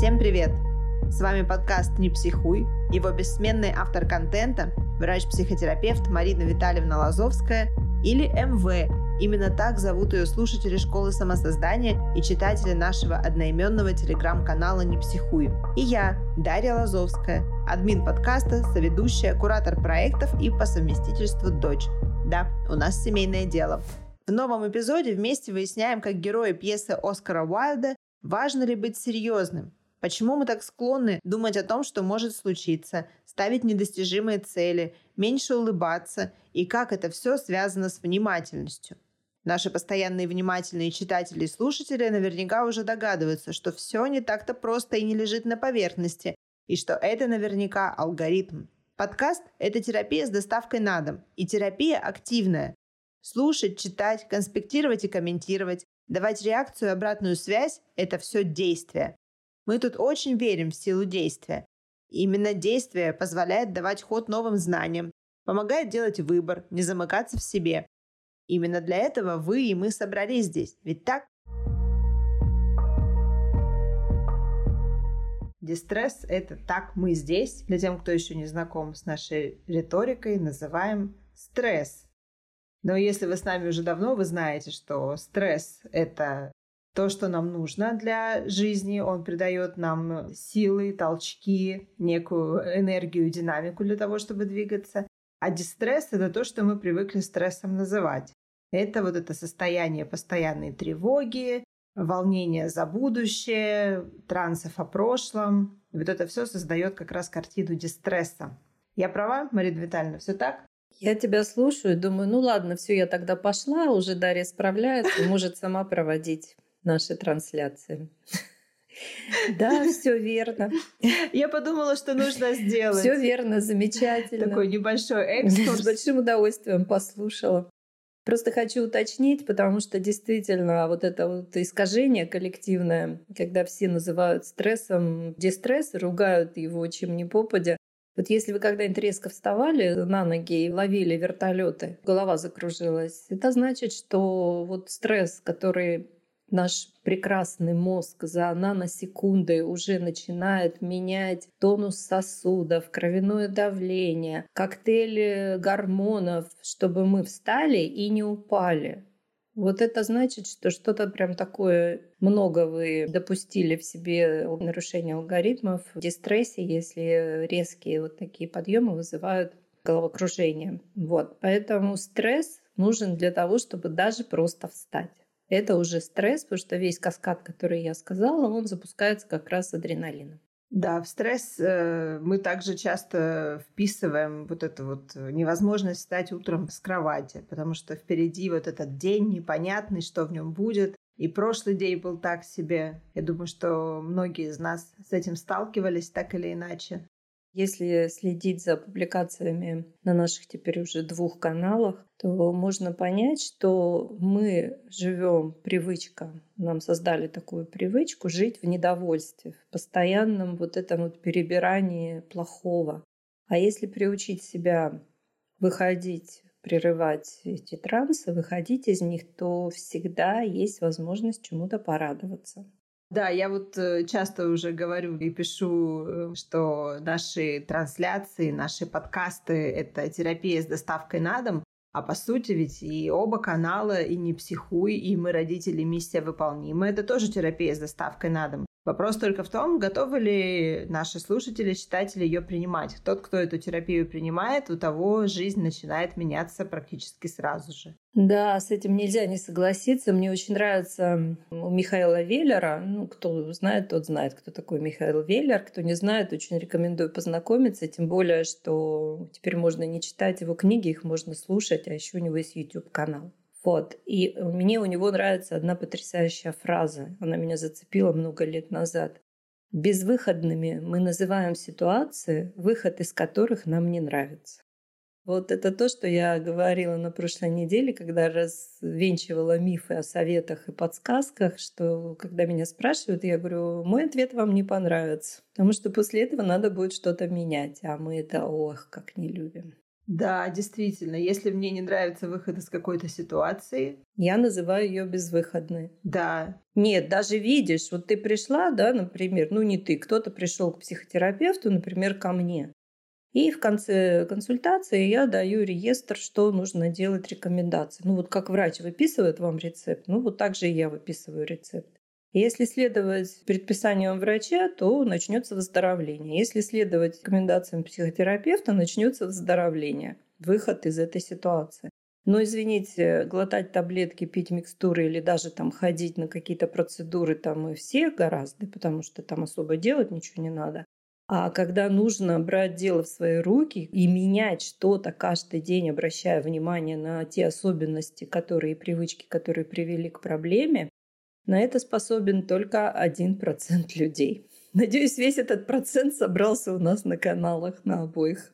Всем привет! С вами подкаст «Не психуй», его бессменный автор контента, врач-психотерапевт Марина Витальевна Лазовская или МВ. Именно так зовут ее слушатели школы самосоздания и читатели нашего одноименного телеграм-канала «Не психуй». И я, Дарья Лазовская, админ подкаста, соведущая, куратор проектов и по совместительству дочь. Да, у нас семейное дело. В новом эпизоде вместе выясняем, как герои пьесы Оскара Уайльда важно ли быть серьезным, Почему мы так склонны думать о том, что может случиться, ставить недостижимые цели, меньше улыбаться и как это все связано с внимательностью? Наши постоянные внимательные читатели и слушатели наверняка уже догадываются, что все не так-то просто и не лежит на поверхности, и что это наверняка алгоритм. Подкаст – это терапия с доставкой на дом, и терапия активная. Слушать, читать, конспектировать и комментировать, давать реакцию и обратную связь – это все действие. Мы тут очень верим в силу действия. именно действие позволяет давать ход новым знаниям, помогает делать выбор, не замыкаться в себе. Именно для этого вы и мы собрались здесь. Ведь так? Дистресс – это «так мы здесь». Для тех, кто еще не знаком с нашей риторикой, называем стресс. Но если вы с нами уже давно, вы знаете, что стресс – это то, что нам нужно для жизни. Он придает нам силы, толчки, некую энергию, динамику для того, чтобы двигаться. А дистресс – это то, что мы привыкли стрессом называть. Это вот это состояние постоянной тревоги, волнения за будущее, трансов о прошлом. Вот это все создает как раз картину дистресса. Я права, Марина Витальевна, все так? Я тебя слушаю, думаю, ну ладно, все, я тогда пошла, уже Дарья справляется, может сама проводить наши трансляции. Да, все верно. Я подумала, что нужно сделать. Все верно, замечательно. Такой небольшой экскурс. С большим удовольствием послушала. Просто хочу уточнить, потому что действительно вот это вот искажение коллективное, когда все называют стрессом дистресс, ругают его чем ни попадя. Вот если вы когда-нибудь резко вставали на ноги и ловили вертолеты, голова закружилась, это значит, что вот стресс, который наш прекрасный мозг за наносекунды уже начинает менять тонус сосудов, кровяное давление, коктейли гормонов, чтобы мы встали и не упали. Вот это значит, что что-то прям такое много вы допустили в себе нарушение алгоритмов в дистрессе, если резкие вот такие подъемы вызывают головокружение. Вот. Поэтому стресс нужен для того, чтобы даже просто встать это уже стресс, потому что весь каскад, который я сказала, он запускается как раз адреналином. Да, в стресс э, мы также часто вписываем вот эту вот невозможность встать утром с кровати, потому что впереди вот этот день непонятный, что в нем будет. И прошлый день был так себе. Я думаю, что многие из нас с этим сталкивались так или иначе. Если следить за публикациями на наших теперь уже двух каналах, то можно понять, что мы живем привычка, нам создали такую привычку жить в недовольстве, в постоянном вот этом вот перебирании плохого. А если приучить себя выходить, прерывать эти трансы, выходить из них, то всегда есть возможность чему-то порадоваться. Да, я вот э, часто уже говорю и пишу, э, что наши трансляции, наши подкасты — это терапия с доставкой на дом. А по сути ведь и оба канала, и «Не психуй», и «Мы родители. Миссия выполнима» — это тоже терапия с доставкой на дом. Вопрос только в том, готовы ли наши слушатели, читатели ее принимать. Тот, кто эту терапию принимает, у того жизнь начинает меняться практически сразу же. Да, с этим нельзя не согласиться. Мне очень нравится у Михаила Веллера. Ну, кто знает, тот знает, кто такой Михаил Веллер. Кто не знает, очень рекомендую познакомиться. Тем более, что теперь можно не читать его книги, их можно слушать, а еще у него есть YouTube-канал. Вот. И мне у него нравится одна потрясающая фраза. Она меня зацепила много лет назад. Безвыходными мы называем ситуации, выход из которых нам не нравится. Вот это то, что я говорила на прошлой неделе, когда развенчивала мифы о советах и подсказках, что когда меня спрашивают, я говорю, мой ответ вам не понравится, потому что после этого надо будет что-то менять, а мы это, ох, как не любим. Да, действительно. Если мне не нравится выход из какой-то ситуации... Я называю ее безвыходной. Да. Нет, даже видишь, вот ты пришла, да, например, ну не ты, кто-то пришел к психотерапевту, например, ко мне. И в конце консультации я даю реестр, что нужно делать, рекомендации. Ну вот как врач выписывает вам рецепт, ну вот так же и я выписываю рецепт. Если следовать предписаниям врача, то начнется выздоровление. Если следовать рекомендациям психотерапевта, начнется выздоровление. Выход из этой ситуации. Но, извините, глотать таблетки, пить микстуры или даже там ходить на какие-то процедуры там и все гораздо, потому что там особо делать ничего не надо. А когда нужно брать дело в свои руки и менять что-то каждый день, обращая внимание на те особенности, которые привычки, которые привели к проблеме, на это способен только один процент людей. Надеюсь, весь этот процент собрался у нас на каналах на обоих.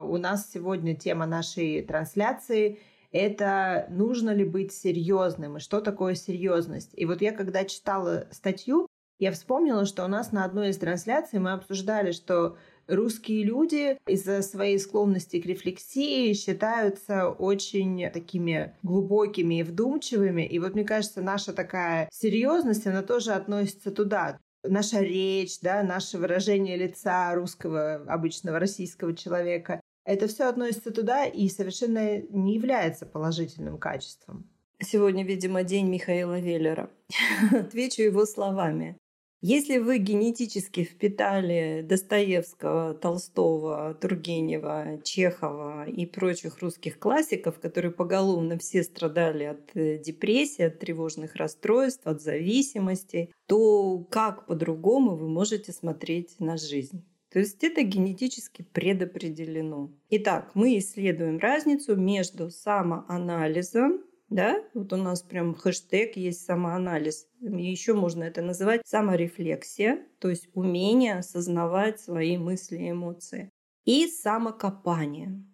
У нас сегодня тема нашей трансляции это нужно ли быть серьезным и что такое серьезность. И вот я когда читала статью, я вспомнила, что у нас на одной из трансляций мы обсуждали, что русские люди из-за своей склонности к рефлексии считаются очень такими глубокими и вдумчивыми. И вот мне кажется, наша такая серьезность, она тоже относится туда. Наша речь, да, наше выражение лица русского, обычного российского человека, это все относится туда и совершенно не является положительным качеством. Сегодня, видимо, день Михаила Веллера. Отвечу его словами. Если вы генетически впитали Достоевского, Толстого, Тургенева, Чехова и прочих русских классиков, которые поголовно все страдали от э, депрессии, от тревожных расстройств, от зависимости, то как по-другому вы можете смотреть на жизнь? То есть это генетически предопределено. Итак, мы исследуем разницу между самоанализом да, вот у нас прям хэштег есть самоанализ. Еще можно это называть саморефлексия, то есть умение осознавать свои мысли и эмоции. И самокопание.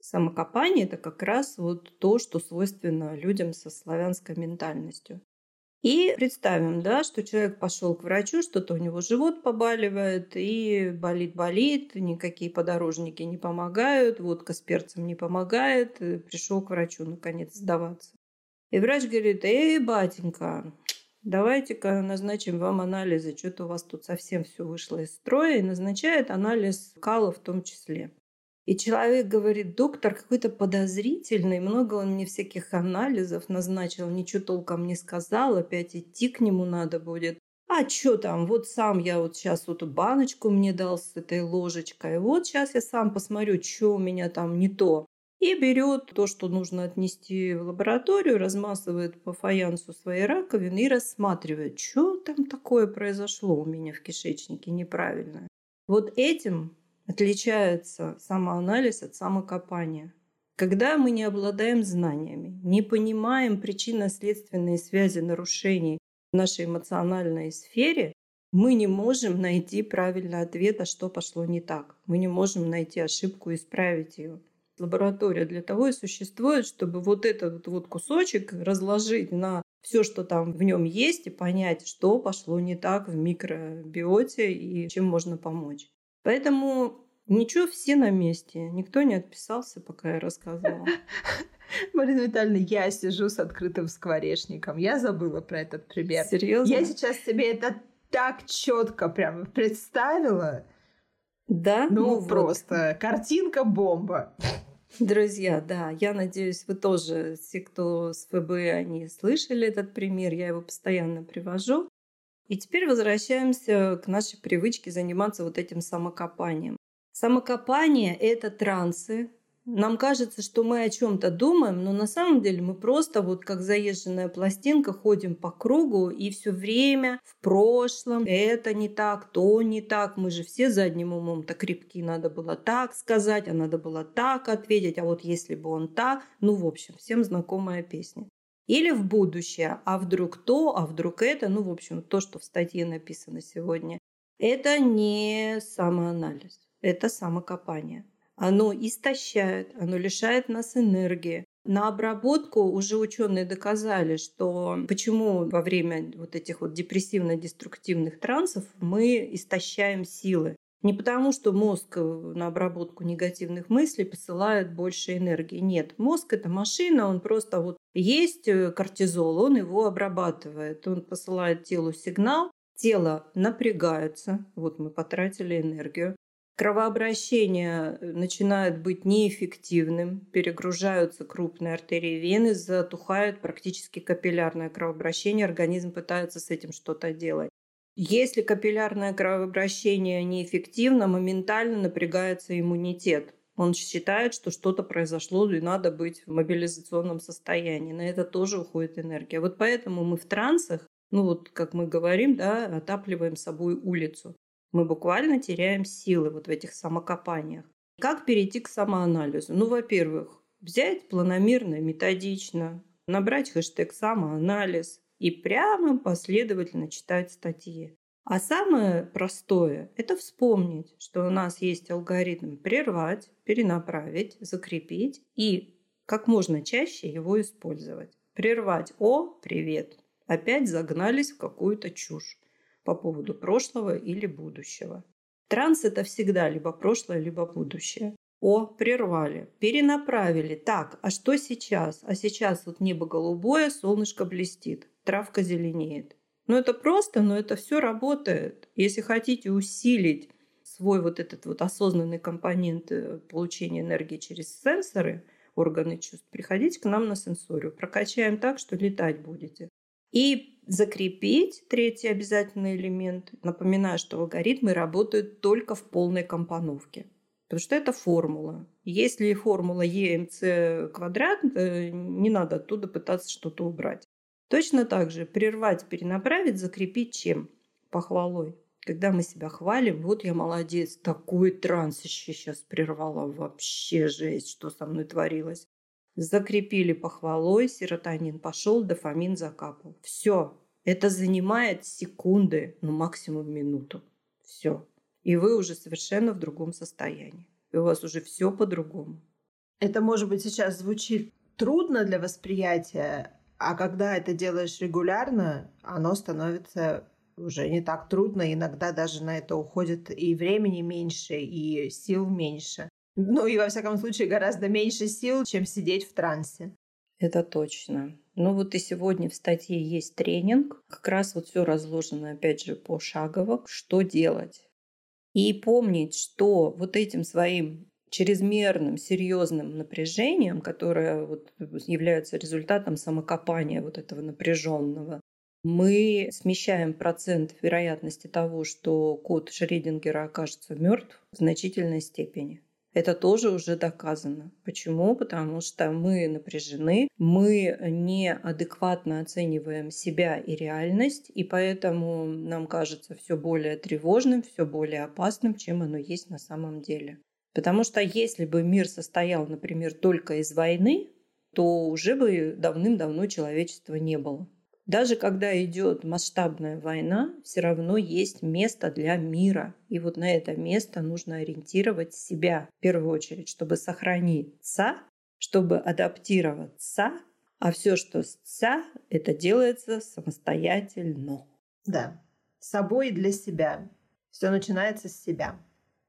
Самокопание – это как раз вот то, что свойственно людям со славянской ментальностью. И представим, да, что человек пошел к врачу, что-то у него живот побаливает, и болит-болит, никакие подорожники не помогают, водка с перцем не помогает, пришел к врачу, наконец, сдаваться. И врач говорит, эй, батенька, давайте-ка назначим вам анализы, что-то у вас тут совсем все вышло из строя, и назначает анализ кала в том числе. И человек говорит, доктор какой-то подозрительный, много он мне всяких анализов назначил, ничего толком не сказал, опять идти к нему надо будет. А что там, вот сам я вот сейчас вот баночку мне дал с этой ложечкой, вот сейчас я сам посмотрю, что у меня там не то и берет то, что нужно отнести в лабораторию, размазывает по фаянсу своей раковины и рассматривает, что там такое произошло у меня в кишечнике неправильное. Вот этим отличается самоанализ от самокопания. Когда мы не обладаем знаниями, не понимаем причинно-следственные связи нарушений в нашей эмоциональной сфере, мы не можем найти правильный ответ, а что пошло не так. Мы не можем найти ошибку и исправить ее лаборатория для того и существует, чтобы вот этот вот кусочек разложить на все, что там в нем есть, и понять, что пошло не так в микробиоте и чем можно помочь. Поэтому ничего, все на месте. Никто не отписался, пока я рассказывала. Марина Витальевна, я сижу с открытым скворечником. Я забыла про этот пример. Серьезно? Я сейчас себе это так четко прям представила. Да? Ну, ну просто вот. картинка бомба. Друзья, да, я надеюсь, вы тоже, все, кто с ФБ, они слышали этот пример, я его постоянно привожу. И теперь возвращаемся к нашей привычке заниматься вот этим самокопанием. Самокопание – это трансы, нам кажется, что мы о чем-то думаем, но на самом деле мы просто вот как заезженная пластинка ходим по кругу и все время в прошлом это не так, то не так. Мы же все задним умом-то крепки. Надо было так сказать, а надо было так ответить. А вот если бы он так, ну в общем, всем знакомая песня. Или в будущее, а вдруг то, а вдруг это, ну в общем, то, что в статье написано сегодня. Это не самоанализ, это самокопание оно истощает, оно лишает нас энергии. На обработку уже ученые доказали, что почему во время вот этих вот депрессивно-деструктивных трансов мы истощаем силы. Не потому, что мозг э, на обработку негативных мыслей посылает больше энергии. Нет, мозг – это машина, он просто вот есть э, кортизол, он его обрабатывает. Он посылает телу сигнал, тело напрягается, вот мы потратили энергию. Кровообращение э, начинает быть неэффективным, перегружаются крупные артерии вены, затухает практически капиллярное кровообращение, организм пытается с этим что-то делать. Если капиллярное кровообращение неэффективно, моментально напрягается иммунитет. Он считает, что что-то произошло и надо быть в мобилизационном состоянии. На это тоже уходит энергия. Вот поэтому мы в трансах, ну вот как мы говорим, да, отапливаем собой улицу. Мы буквально теряем силы вот в этих самокопаниях. Как перейти к самоанализу? Ну, во-первых, взять планомерно, методично, набрать хэштег «самоанализ», и прямо последовательно читать статьи. А самое простое – это вспомнить, что у нас есть алгоритм прервать, перенаправить, закрепить и как можно чаще его использовать. Прервать «О, привет!» Опять загнались в какую-то чушь по поводу прошлого или будущего. Транс – это всегда либо прошлое, либо будущее. О, прервали, перенаправили. Так, а что сейчас? А сейчас вот небо голубое, солнышко блестит травка зеленеет. Ну, это просто, но это все работает. Если хотите усилить свой вот этот вот осознанный компонент э, получения энергии через сенсоры, органы чувств, приходите к нам на сенсорию. Прокачаем так, что летать будете. И закрепить третий обязательный элемент. Напоминаю, что алгоритмы работают только в полной компоновке. Потому что это формула. Если формула ЕМЦ квадрат, э, не надо оттуда пытаться что-то убрать. Точно так же прервать, перенаправить, закрепить чем? Похвалой. Когда мы себя хвалим, вот я молодец, такой транс еще сейчас прервала, вообще жесть, что со мной творилось. Закрепили похвалой, серотонин пошел, дофамин закапал. Все. Это занимает секунды, ну максимум минуту. Все. И вы уже совершенно в другом состоянии. И у вас уже все по-другому. Это, может быть, сейчас звучит трудно для восприятия, а когда это делаешь регулярно, оно становится уже не так трудно. Иногда даже на это уходит и времени меньше, и сил меньше. Ну и, во всяком случае, гораздо меньше сил, чем сидеть в трансе. Это точно. Ну вот и сегодня в статье есть тренинг. Как раз вот все разложено, опять же, пошагово, что делать. И помнить, что вот этим своим чрезмерным, серьезным напряжением, которое вот является результатом самокопания вот этого напряженного, мы смещаем процент вероятности того, что код Шредингера окажется мертв в значительной степени. Это тоже уже доказано. Почему? Потому что мы напряжены, мы неадекватно оцениваем себя и реальность, и поэтому нам кажется все более тревожным, все более опасным, чем оно есть на самом деле. Потому что если бы мир состоял, например, только из войны, то уже бы давным-давно человечества не было. Даже когда идет масштабная война, все равно есть место для мира. И вот на это место нужно ориентировать себя в первую очередь, чтобы сохраниться, чтобы адаптироваться, а все, что с ца, это делается самостоятельно. Да, собой для себя. Все начинается с себя.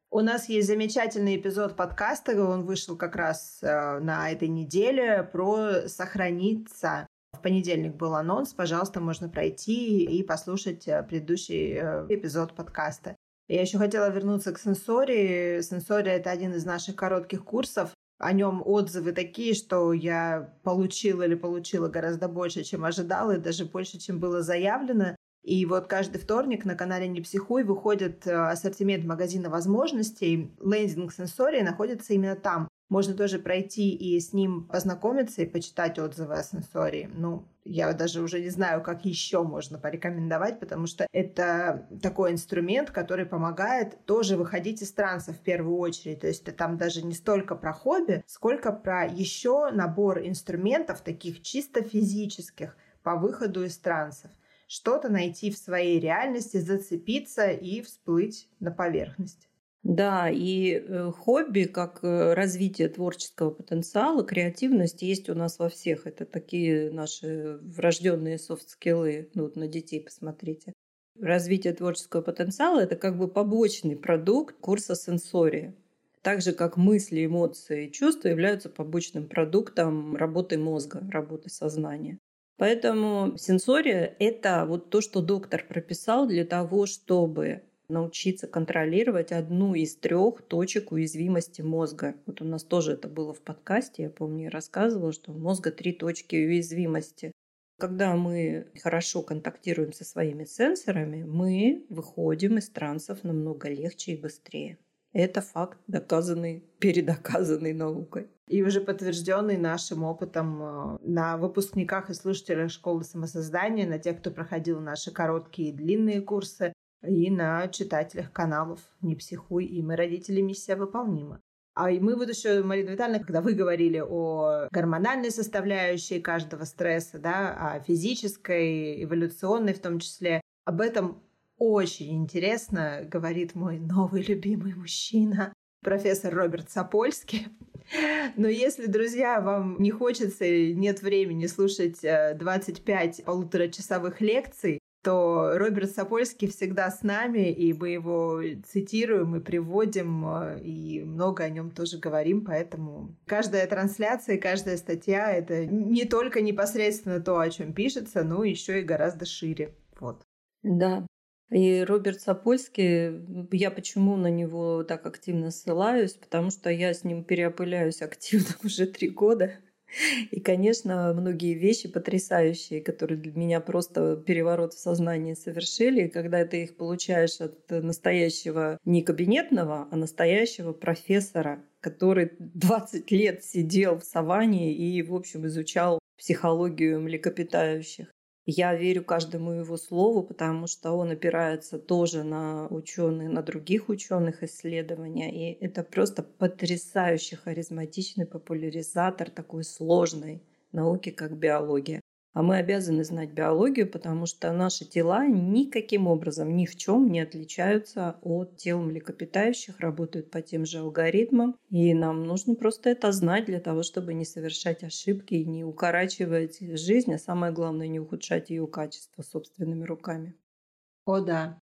У нас есть замечательный эпизод подкаста, он вышел как раз э, на этой неделе про сохраниться. В понедельник был анонс, пожалуйста, можно пройти и послушать э, предыдущий э, эпизод подкаста. Я еще хотела вернуться к сенсории. Сенсория – это один из наших коротких курсов. О нем отзывы такие, что я получила или получила гораздо больше, чем ожидала, и даже больше, чем было заявлено. И вот каждый вторник на канале «Не психуй» выходит э, ассортимент магазина возможностей. Лендинг сенсории находится именно там. Можно тоже пройти и с ним познакомиться и почитать отзывы о сенсории. Ну, я даже уже не знаю, как еще можно порекомендовать, потому что это такой инструмент, который помогает тоже выходить из транса в первую очередь. То есть это там даже не столько про хобби, сколько про еще набор инструментов, таких чисто физических, по выходу из трансов что-то найти в своей реальности, зацепиться и всплыть на поверхность. Да, и э, хобби, как э, развитие творческого потенциала, креативность есть у нас во всех. Это такие наши врожденные софт-скиллы. Ну, вот на детей посмотрите. развитие творческого потенциала – это как бы побочный продукт курса сенсория. Так же, как мысли, эмоции и чувства являются побочным продуктом работы мозга, работы сознания. Поэтому сенсория – это вот то, что доктор прописал для того, чтобы научиться контролировать одну из трех точек уязвимости мозга. Вот у нас тоже это было в подкасте, я помню, я рассказывала, что у мозга три точки уязвимости. Когда мы хорошо контактируем со своими сенсорами, мы выходим из трансов намного легче и быстрее. Это факт, доказанный, передоказанный наукой. И уже подтвержденный нашим опытом э, на выпускниках и слушателях школы самосоздания, на тех, кто проходил наши короткие и длинные курсы, и на читателях каналов «Не психуй» и «Мы родители. Миссия выполнима». А и мы вот еще, Марина Витальевна, когда вы говорили о гормональной составляющей каждого стресса, да, о физической, эволюционной в том числе, об этом очень интересно говорит мой новый любимый мужчина, профессор Роберт Сапольский. Но если, друзья, вам не хочется, нет времени слушать 25 э, полуторачасовых лекций, то Роберт Сапольский всегда с нами, и мы его цитируем и приводим, э, и много о нем тоже говорим, поэтому каждая трансляция, каждая статья — это не только непосредственно то, о чем пишется, но еще и гораздо шире. Вот. Да, и Роберт Сапольский, я почему на него так активно ссылаюсь, потому что я с ним переопыляюсь активно уже три года. И, конечно, многие вещи потрясающие, которые для меня просто переворот в сознании совершили, когда ты их получаешь от настоящего не кабинетного, а настоящего профессора, который 20 лет сидел в саванне и, в общем, изучал психологию млекопитающих. Я верю каждому его слову, потому что он опирается тоже на ученые, на других ученых исследования. И это просто потрясающий харизматичный популяризатор такой сложной науки, как биология. А мы обязаны знать биологию, потому что наши тела никаким образом ни в чем не отличаются от тел млекопитающих, работают по тем же алгоритмам. И нам нужно просто это знать для того, чтобы не совершать ошибки и не укорачивать жизнь, а самое главное, не ухудшать ее качество собственными руками. О, да.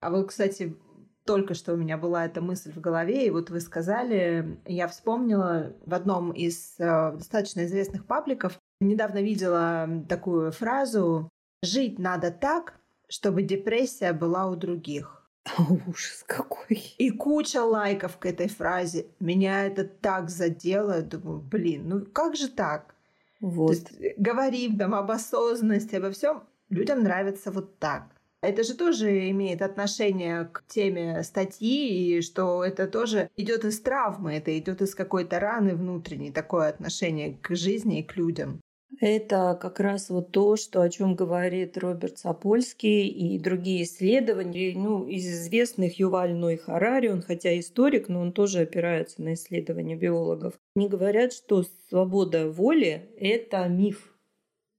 А вот, кстати, только что у меня была эта мысль в голове, и вот вы сказали, я вспомнила в одном из э, достаточно известных пабликов, Недавно видела такую фразу «Жить надо так, чтобы депрессия была у других». Ужас какой. И куча лайков к этой фразе. Меня это так задело. Думаю, блин, ну как же так? Вот. То есть, э, говорим там об осознанности, обо всем. Людям нравится вот так. Это же тоже имеет отношение к теме статьи, и что это тоже идет из травмы, это идет из какой-то раны внутренней, такое отношение к жизни и к людям. Это как раз вот то, что, о чем говорит Роберт Сапольский и другие исследования. Ну, из известных Юваль Ной Харари, он хотя историк, но он тоже опирается на исследования биологов. Они говорят, что свобода воли – это миф.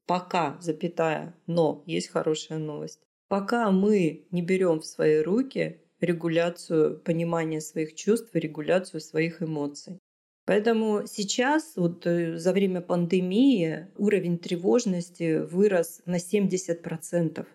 Пока, запятая, но есть хорошая новость. Пока мы не берем в свои руки регуляцию понимания своих чувств и регуляцию своих эмоций. Поэтому сейчас, вот э, за время пандемии, уровень тревожности вырос на 70%.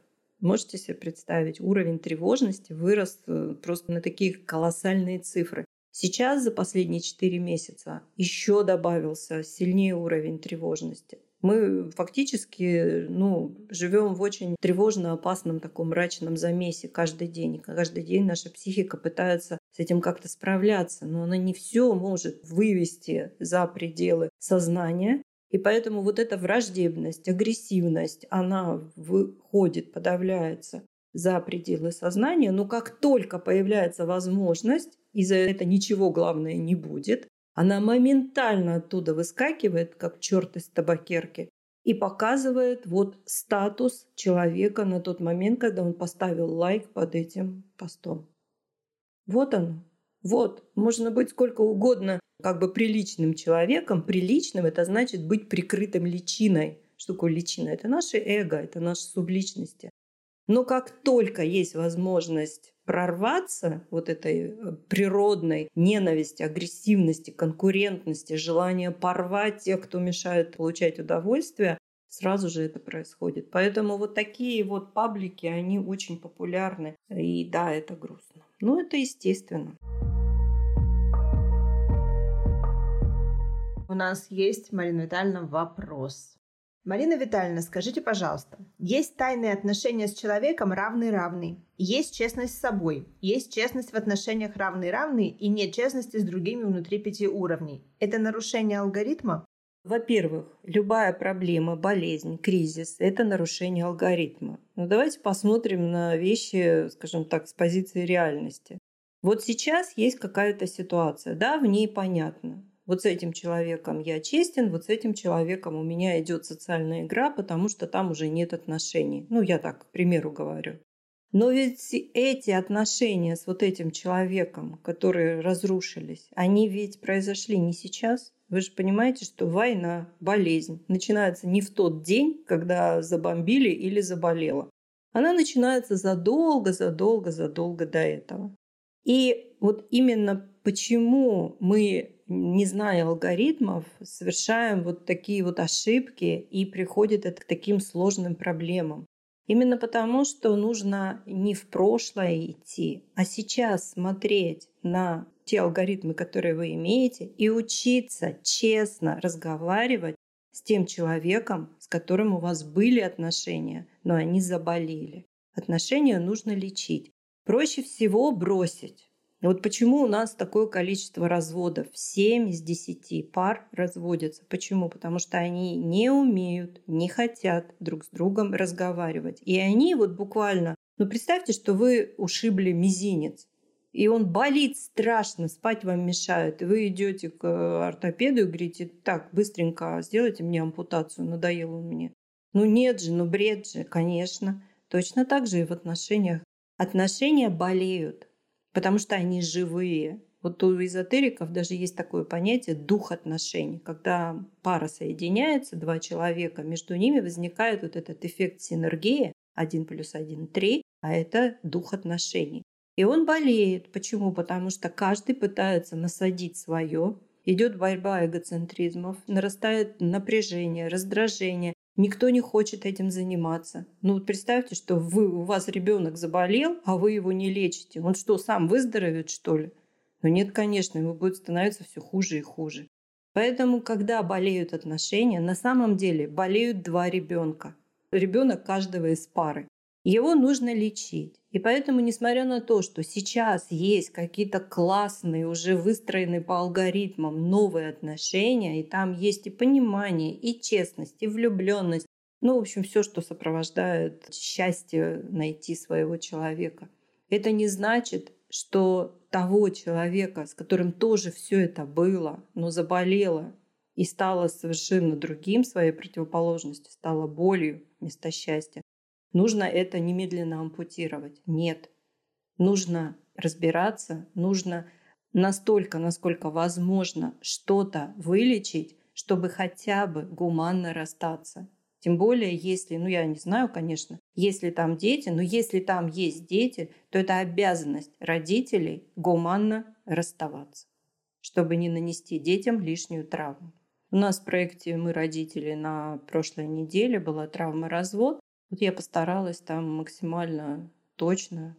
Можете себе представить, уровень тревожности вырос э, просто на такие колоссальные цифры. Сейчас за последние 4 месяца еще добавился сильнее уровень тревожности. Мы фактически ну, живем в очень тревожно опасном таком мрачном замесе каждый день. Каждый день наша психика пытается с этим как-то справляться, но она не все может вывести за пределы сознания. И поэтому вот эта враждебность, агрессивность, она выходит, подавляется за пределы сознания, но как только появляется возможность, и за это ничего главное не будет, она моментально оттуда выскакивает, как черт из табакерки, и показывает вот статус человека на тот момент, когда он поставил лайк под этим постом. Вот оно. Вот, можно быть сколько угодно как бы приличным человеком. Приличным – это значит быть прикрытым личиной. Что такое личина? Это наше эго, это наши субличности. Но как только есть возможность прорваться вот этой э, природной ненависти, агрессивности, конкурентности, желания порвать тех, кто мешает получать удовольствие, Сразу же это происходит. Поэтому вот такие вот паблики, они очень популярны. И да, это грустно. Ну, это естественно. У нас есть, Марина Витальевна, вопрос. Марина Витальевна, скажите, пожалуйста, есть тайные отношения с человеком равный-равный, есть честность с собой, есть честность в отношениях равный-равный и нет честности с другими внутри пяти уровней. Это нарушение алгоритма? Во-первых, любая проблема, болезнь, кризис – это нарушение алгоритма. Но ну, давайте посмотрим на вещи, скажем так, с позиции реальности. Вот сейчас есть какая-то ситуация, да, в ней понятно вот с этим человеком я честен, вот с этим человеком у меня идет социальная игра, потому что там уже нет отношений. Ну, я так, к примеру, говорю. Но ведь эти отношения с вот этим человеком, которые разрушились, они ведь произошли не сейчас. Вы же понимаете, что война, болезнь начинается не в тот день, когда забомбили или заболела. Она начинается задолго, задолго, задолго до этого. И вот именно почему мы не зная алгоритмов, совершаем вот такие вот ошибки и приходит это к таким сложным проблемам. Именно потому, что нужно не в прошлое идти, а сейчас смотреть на те алгоритмы, которые вы имеете, и учиться честно разговаривать с тем человеком, с которым у вас были отношения, но они заболели. Отношения нужно лечить. Проще всего бросить. Вот почему у нас такое количество разводов. 7 из 10 пар разводятся. Почему? Потому что они не умеют, не хотят друг с другом разговаривать. И они вот буквально... Ну, представьте, что вы ушибли мизинец. И он болит страшно, спать вам мешает. И вы идете к ортопеду и говорите, так, быстренько сделайте мне ампутацию, надоело мне. Ну нет же, ну бред же, конечно. Точно так же и в отношениях. Отношения болеют потому что они живые. Вот у эзотериков даже есть такое понятие дух отношений. Когда пара соединяется, два человека, между ними возникает вот этот эффект синергии, один плюс один три, а это дух отношений. И он болеет. Почему? Потому что каждый пытается насадить свое, идет борьба эгоцентризмов, нарастает напряжение, раздражение, Никто не хочет этим заниматься. Ну вот представьте, что вы, у вас ребенок заболел, а вы его не лечите. Он что, сам выздоровеет, что ли? Ну нет, конечно, ему будет становиться все хуже и хуже. Поэтому, когда болеют отношения, на самом деле болеют два ребенка. Ребенок каждого из пары. Его нужно лечить. И поэтому, несмотря на то, что сейчас есть какие-то классные, уже выстроенные по алгоритмам новые отношения, и там есть и понимание, и честность, и влюбленность, ну, в общем, все, что сопровождает счастье найти своего человека. Это не значит, что того человека, с которым тоже все это было, но заболело и стало совершенно другим своей противоположностью, стало болью вместо счастья, нужно это немедленно ампутировать. Нет. Нужно разбираться, нужно настолько, насколько возможно, что-то вылечить, чтобы хотя бы гуманно расстаться. Тем более, если, ну я не знаю, конечно, если там дети, но если там есть дети, то это обязанность родителей гуманно расставаться, чтобы не нанести детям лишнюю травму. У нас в проекте «Мы родители» на прошлой неделе была травма развод. Вот я постаралась там максимально точно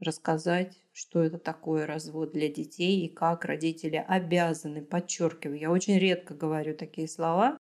рассказать, что это такое развод для детей и как родители обязаны, подчеркиваю, я очень редко говорю такие слова,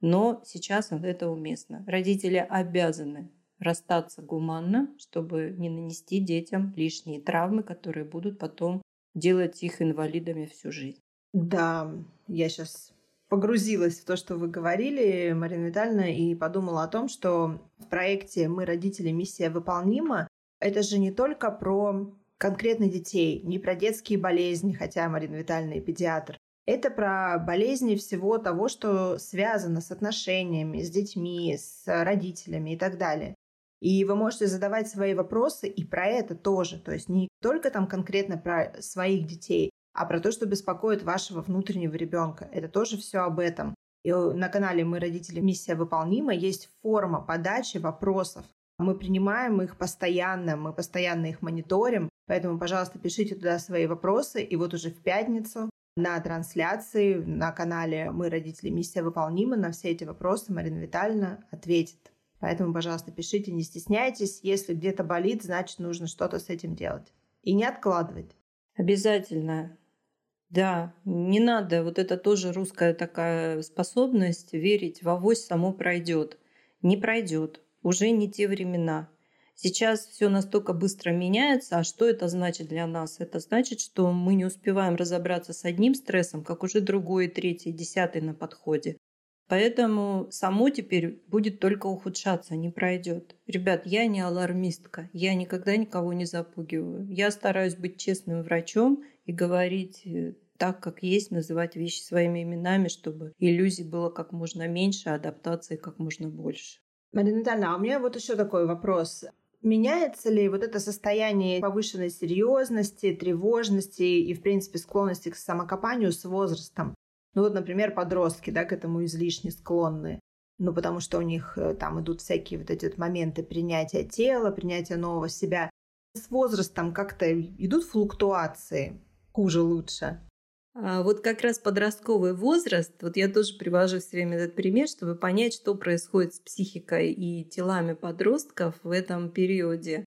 но сейчас это уместно. Родители обязаны расстаться гуманно, чтобы не нанести детям лишние травмы, которые будут потом делать их инвалидами всю жизнь. Да, я сейчас погрузилась в то, что вы говорили, Марина Витальевна, и подумала о том, что в проекте «Мы, родители, миссия выполнима» это же не только про конкретных детей, не про детские болезни, хотя Марина Витальевна и педиатр. Это про болезни всего того, что связано с отношениями, с детьми, с родителями и так далее. И вы можете задавать свои вопросы и про это тоже. То есть не только там конкретно про своих детей, а про то, что беспокоит вашего внутреннего ребенка. Это тоже все об этом. И на канале «Мы родители. Миссия выполнима» есть форма подачи вопросов. Мы принимаем их постоянно, мы постоянно их мониторим. Поэтому, пожалуйста, пишите туда свои вопросы. И вот уже в пятницу на трансляции на канале «Мы, родители, миссия выполнима». На все эти вопросы Марина Витальевна ответит. Поэтому, пожалуйста, пишите, не стесняйтесь. Если где-то болит, значит, нужно что-то с этим делать. И не откладывать. Обязательно. Да, не надо. Вот это тоже русская такая способность верить в авось само пройдет. Не пройдет. Уже не те времена. Сейчас все настолько быстро меняется, а что это значит для нас? Это значит, что мы не успеваем разобраться с одним стрессом, как уже другой, третий, десятый на подходе. Поэтому само теперь будет только ухудшаться, не пройдет. Ребят, я не алармистка, я никогда никого не запугиваю. Я стараюсь быть честным врачом и говорить э, так, как есть, называть вещи своими именами, чтобы иллюзий было как можно меньше, а адаптации как можно больше. Марина Витальевна, а у меня вот еще такой вопрос. Меняется ли вот это состояние повышенной серьезности, тревожности и, в принципе, склонности к самокопанию с возрастом? Ну вот, например, подростки, да, к этому излишне склонны. Ну, потому что у них э, там идут всякие вот эти вот моменты принятия тела, принятия нового себя. С возрастом как-то идут флуктуации хуже, лучше. А вот как раз подростковый возраст, вот я тоже привожу все время этот пример, чтобы понять, что происходит с психикой и телами подростков в этом периоде.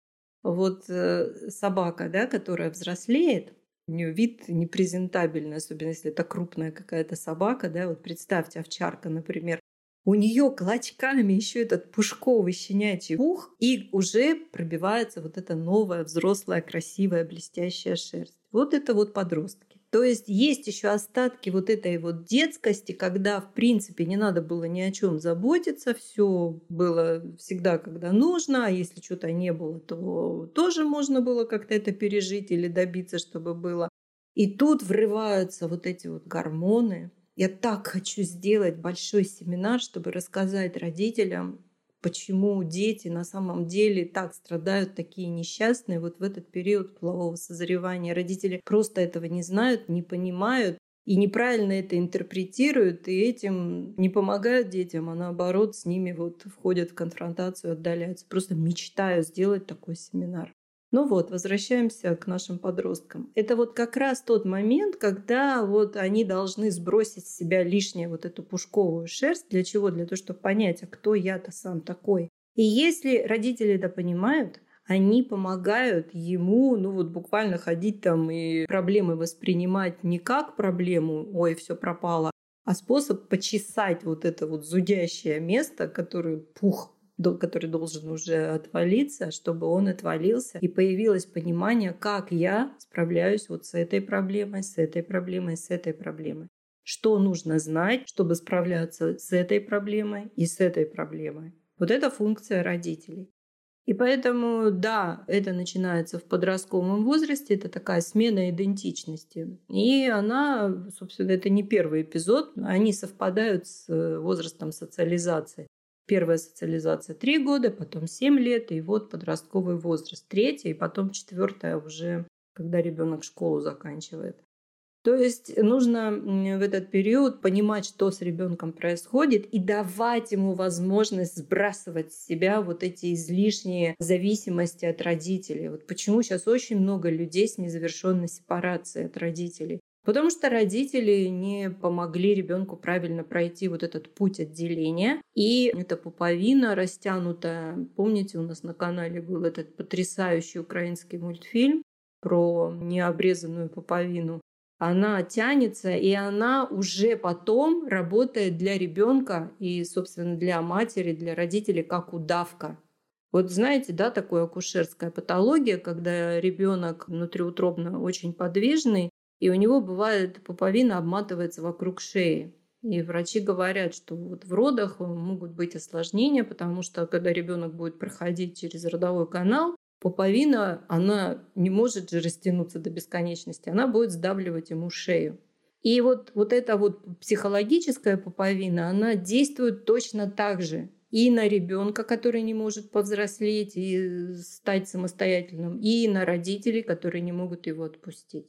Вот э, собака, да, которая взрослеет, у нее вид непрезентабельный, особенно если это крупная какая-то собака, да, вот представьте, овчарка, например, у нее клочками еще этот пушковый щенячий пух, и уже пробивается вот эта новая, взрослая, красивая, блестящая шерсть. Вот это вот подростки. То есть есть еще остатки вот этой вот детскости, когда в принципе не надо было ни о чем заботиться, все было всегда, когда нужно, а если что-то не было, то тоже можно было как-то это пережить или добиться, чтобы было. И тут врываются вот эти вот гормоны, я так хочу сделать большой семинар, чтобы рассказать родителям, почему дети на самом деле так страдают, такие несчастные вот в этот период полового созревания. Родители просто этого не знают, не понимают и неправильно это интерпретируют, и этим не помогают детям, а наоборот с ними вот входят в конфронтацию, отдаляются. Просто мечтаю сделать такой семинар. Ну вот, возвращаемся к нашим подросткам. Это вот как раз тот момент, когда вот они должны сбросить с себя лишнее вот эту пушковую шерсть. Для чего? Для того, чтобы понять, а кто я-то сам такой. И если родители это понимают, они помогают ему, ну вот буквально ходить там и проблемы воспринимать не как проблему, ой, все пропало, а способ почесать вот это вот зудящее место, которое пух который должен уже отвалиться, чтобы он отвалился. И появилось понимание, как я справляюсь вот с этой проблемой, с этой проблемой, с этой проблемой. Что нужно знать, чтобы справляться с этой проблемой и с этой проблемой. Вот это функция родителей. И поэтому, да, это начинается в подростковом возрасте, это такая смена идентичности. И она, собственно, это не первый эпизод, они совпадают с возрастом социализации. Первая социализация 3 года, потом 7 лет, и вот подростковый возраст третья, и потом четвертая уже, когда ребенок школу заканчивает. То есть нужно в этот период понимать, что с ребенком происходит, и давать ему возможность сбрасывать с себя вот эти излишние зависимости от родителей. Вот почему сейчас очень много людей с незавершенной сепарацией от родителей. Потому что родители не помогли ребенку правильно пройти вот этот путь отделения. И эта пуповина растянутая. Помните, у нас на канале был этот потрясающий украинский мультфильм про необрезанную пуповину. Она тянется, и она уже потом работает для ребенка и, собственно, для матери, для родителей как удавка. Вот знаете, да, такое акушерская патология, когда ребенок внутриутробно очень подвижный, и у него бывает пуповина обматывается вокруг шеи. И врачи говорят, что вот в родах могут быть осложнения, потому что когда ребенок будет проходить через родовой канал, пуповина, она не может же растянуться до бесконечности, она будет сдавливать ему шею. И вот, вот эта вот психологическая пуповина, она действует точно так же и на ребенка, который не может повзрослеть и стать самостоятельным, и на родителей, которые не могут его отпустить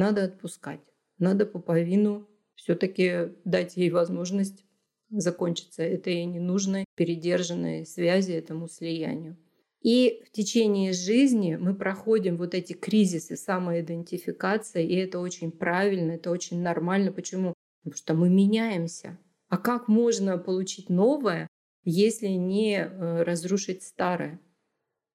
надо отпускать. Надо пуповину все-таки дать ей возможность закончиться этой ненужной, передержанной связи, этому слиянию. И в течение жизни мы проходим вот эти кризисы самоидентификации, и это очень правильно, это очень нормально. Почему? Потому что мы меняемся. А как можно получить новое, если не э, разрушить старое?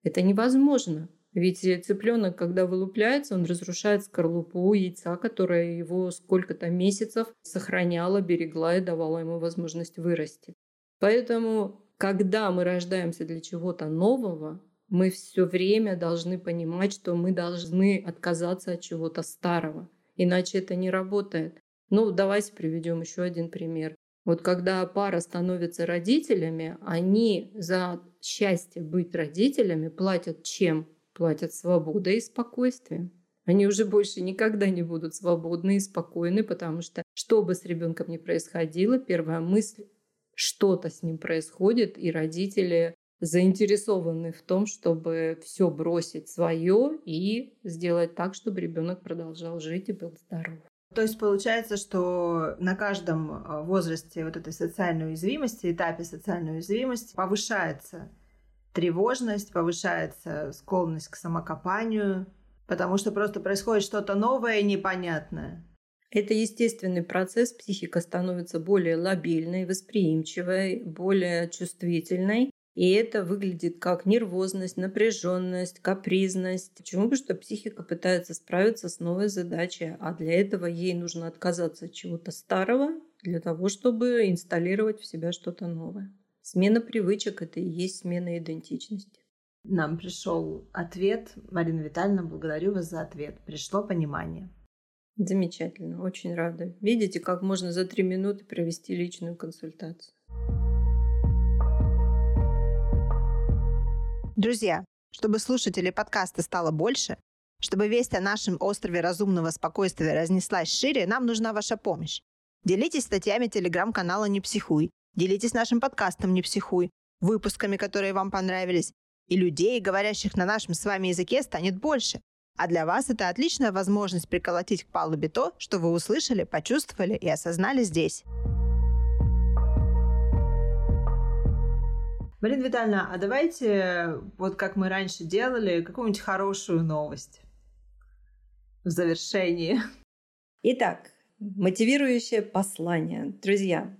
Это невозможно. Ведь цыпленок, когда вылупляется, он разрушает скорлупу яйца, которая его сколько-то месяцев сохраняла, берегла и давала ему возможность вырасти. Поэтому, когда мы рождаемся для чего-то нового, мы все время должны понимать, что мы должны отказаться от чего-то старого. Иначе это не работает. Ну, давайте приведем еще один пример. Вот когда пара становится родителями, они за счастье быть родителями платят чем? Платят свободой и спокойствием. Они уже больше никогда не будут свободны и спокойны, потому что что бы с ребенком ни происходило, первая мысль что-то с ним происходит, и родители заинтересованы в том, чтобы все бросить свое и сделать так, чтобы ребенок продолжал жить и был здоров. То есть получается, что на каждом э, возрасте вот этой социальной уязвимости, этапе социальной уязвимости повышается тревожность, повышается склонность к самокопанию, потому что просто происходит что-то новое и непонятное. Это естественный процесс, психика становится более лобильной, восприимчивой, более чувствительной. И это выглядит как нервозность, напряженность, капризность. Почему? Потому что психика пытается справиться с новой задачей, а для этого ей нужно отказаться от чего-то старого для того, чтобы инсталлировать в себя что-то новое. Смена привычек – это и есть смена идентичности. Нам пришел ответ. Марина Витальевна, благодарю вас за ответ. Пришло понимание. Замечательно, очень рада. Видите, как можно за три минуты провести личную консультацию. Друзья, чтобы слушателей подкаста стало больше, чтобы весть о нашем острове разумного спокойствия разнеслась шире, нам нужна ваша помощь. Делитесь статьями телеграм-канала «Не психуй», Делитесь нашим подкастом «Не психуй», выпусками, которые вам понравились. И людей, говорящих на нашем с вами языке, станет больше. А для вас это отличная возможность приколотить к палубе то, что вы услышали, почувствовали и осознали здесь. Марина Витальевна, а давайте, вот как мы раньше делали, какую-нибудь хорошую новость в завершении. Итак, мотивирующее послание. Друзья,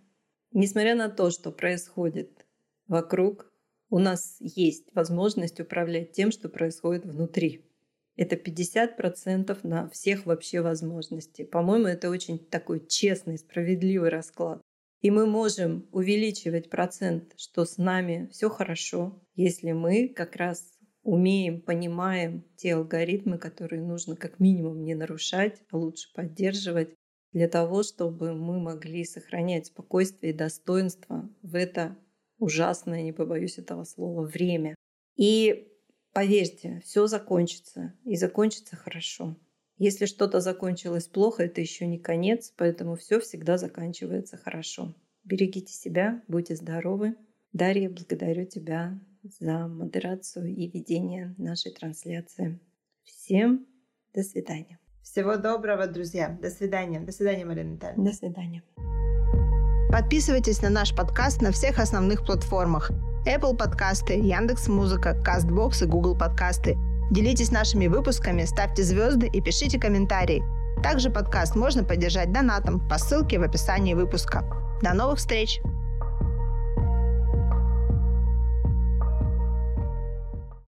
Несмотря на то, что происходит вокруг, у нас есть возможность управлять тем, что происходит внутри. Это 50% на всех вообще возможностей. По-моему, это очень такой честный, справедливый расклад. И мы можем увеличивать процент, что с нами все хорошо, если мы как раз умеем, понимаем те алгоритмы, которые нужно как минимум не нарушать, а лучше поддерживать, для того, чтобы мы могли сохранять спокойствие и достоинство в это ужасное, не побоюсь этого слова, время. И поверьте, все закончится, и закончится хорошо. Если что-то закончилось плохо, это еще не конец, поэтому все всегда заканчивается хорошо. Берегите себя, будьте здоровы. Дарья, благодарю тебя за модерацию и ведение нашей трансляции. Всем до свидания. Всего доброго, друзья. До свидания. До свидания, Марина Витальевна. До свидания. Подписывайтесь на наш подкаст на всех основных платформах. Apple подкасты, Яндекс Музыка, Castbox и Google подкасты. Делитесь нашими выпусками, ставьте звезды и пишите комментарии. Также подкаст можно поддержать донатом по ссылке в описании выпуска. До новых встреч!